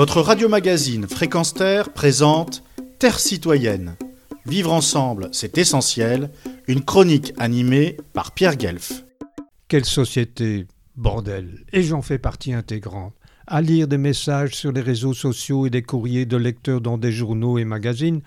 Votre radio-magazine Fréquence Terre présente Terre citoyenne. Vivre ensemble, c'est essentiel. Une chronique animée par Pierre Guelf. Quelle société, bordel Et j'en fais partie intégrante. À lire des messages sur les réseaux sociaux et des courriers de lecteurs dans des journaux et magazines,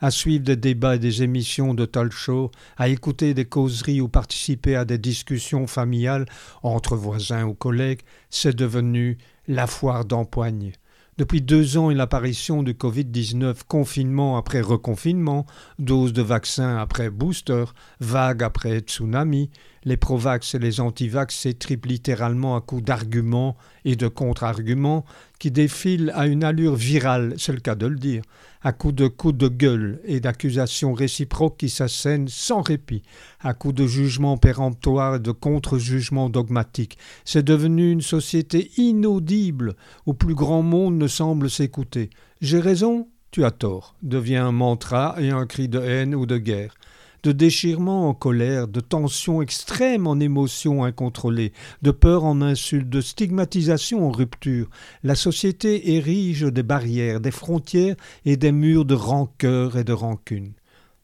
à suivre des débats et des émissions de talk show, à écouter des causeries ou participer à des discussions familiales entre voisins ou collègues, c'est devenu la foire d'empoigne. Depuis deux ans et l'apparition du Covid-19, confinement après reconfinement, dose de vaccin après booster, vague après tsunami, les provax et les antivax s'étripent littéralement à coups d'arguments et de contre-arguments qui défilent à une allure virale, c'est le cas de le dire, à coups de coups de gueule et d'accusations réciproques qui s'assènent sans répit, à coups de jugements péremptoires et de contre-jugements dogmatiques. C'est devenu une société inaudible où plus grand monde ne semble s'écouter. J'ai raison, tu as tort, devient un mantra et un cri de haine ou de guerre de déchirement en colère, de tension extrême en émotion incontrôlée, de peur en insulte, de stigmatisation en rupture. La société érige des barrières, des frontières et des murs de rancœur et de rancune.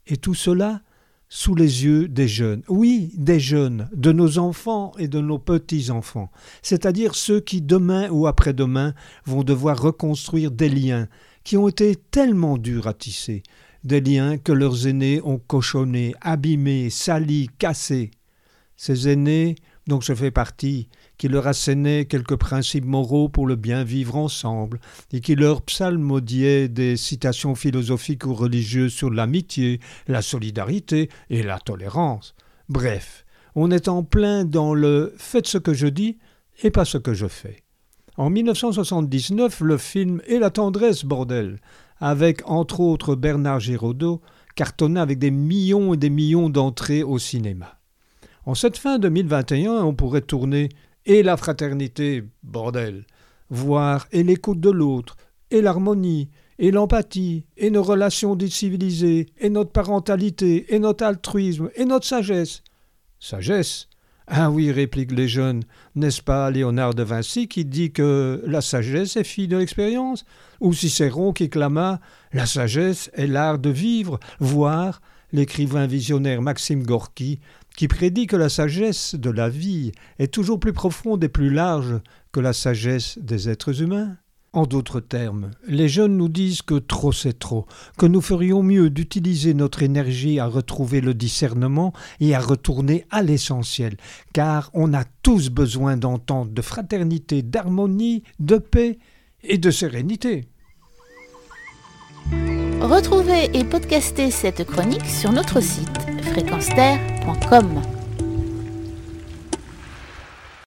Et tout cela sous les yeux des jeunes. Oui, des jeunes, de nos enfants et de nos petits-enfants, c'est-à-dire ceux qui demain ou après-demain vont devoir reconstruire des liens qui ont été tellement durs à tisser, des liens que leurs aînés ont cochonnés, abîmés, salis, cassés. Ces aînés, dont je fais partie, qui leur assénaient quelques principes moraux pour le bien vivre ensemble, et qui leur psalmodiaient des citations philosophiques ou religieuses sur l'amitié, la solidarité et la tolérance. Bref, on est en plein dans le faites ce que je dis et pas ce que je fais. En 1979, le film Et la tendresse, bordel, avec entre autres Bernard Giraudot, cartonna avec des millions et des millions d'entrées au cinéma. En cette fin 2021, on pourrait tourner et la fraternité, bordel, voir et l'écoute de l'autre, et l'harmonie, et l'empathie, et nos relations décivilisées, et notre parentalité, et notre altruisme, et notre sagesse. Sagesse ah oui, répliquent les jeunes, n'est-ce pas Léonard de Vinci qui dit que la sagesse est fille de l'expérience? Ou Cicéron qui clama La sagesse est l'art de vivre, voire l'écrivain visionnaire Maxime Gorky qui prédit que la sagesse de la vie est toujours plus profonde et plus large que la sagesse des êtres humains en d'autres termes, les jeunes nous disent que trop c'est trop, que nous ferions mieux d'utiliser notre énergie à retrouver le discernement et à retourner à l'essentiel, car on a tous besoin d'entente, de fraternité, d'harmonie, de paix et de sérénité. Retrouvez et podcastez cette chronique sur notre site fréquence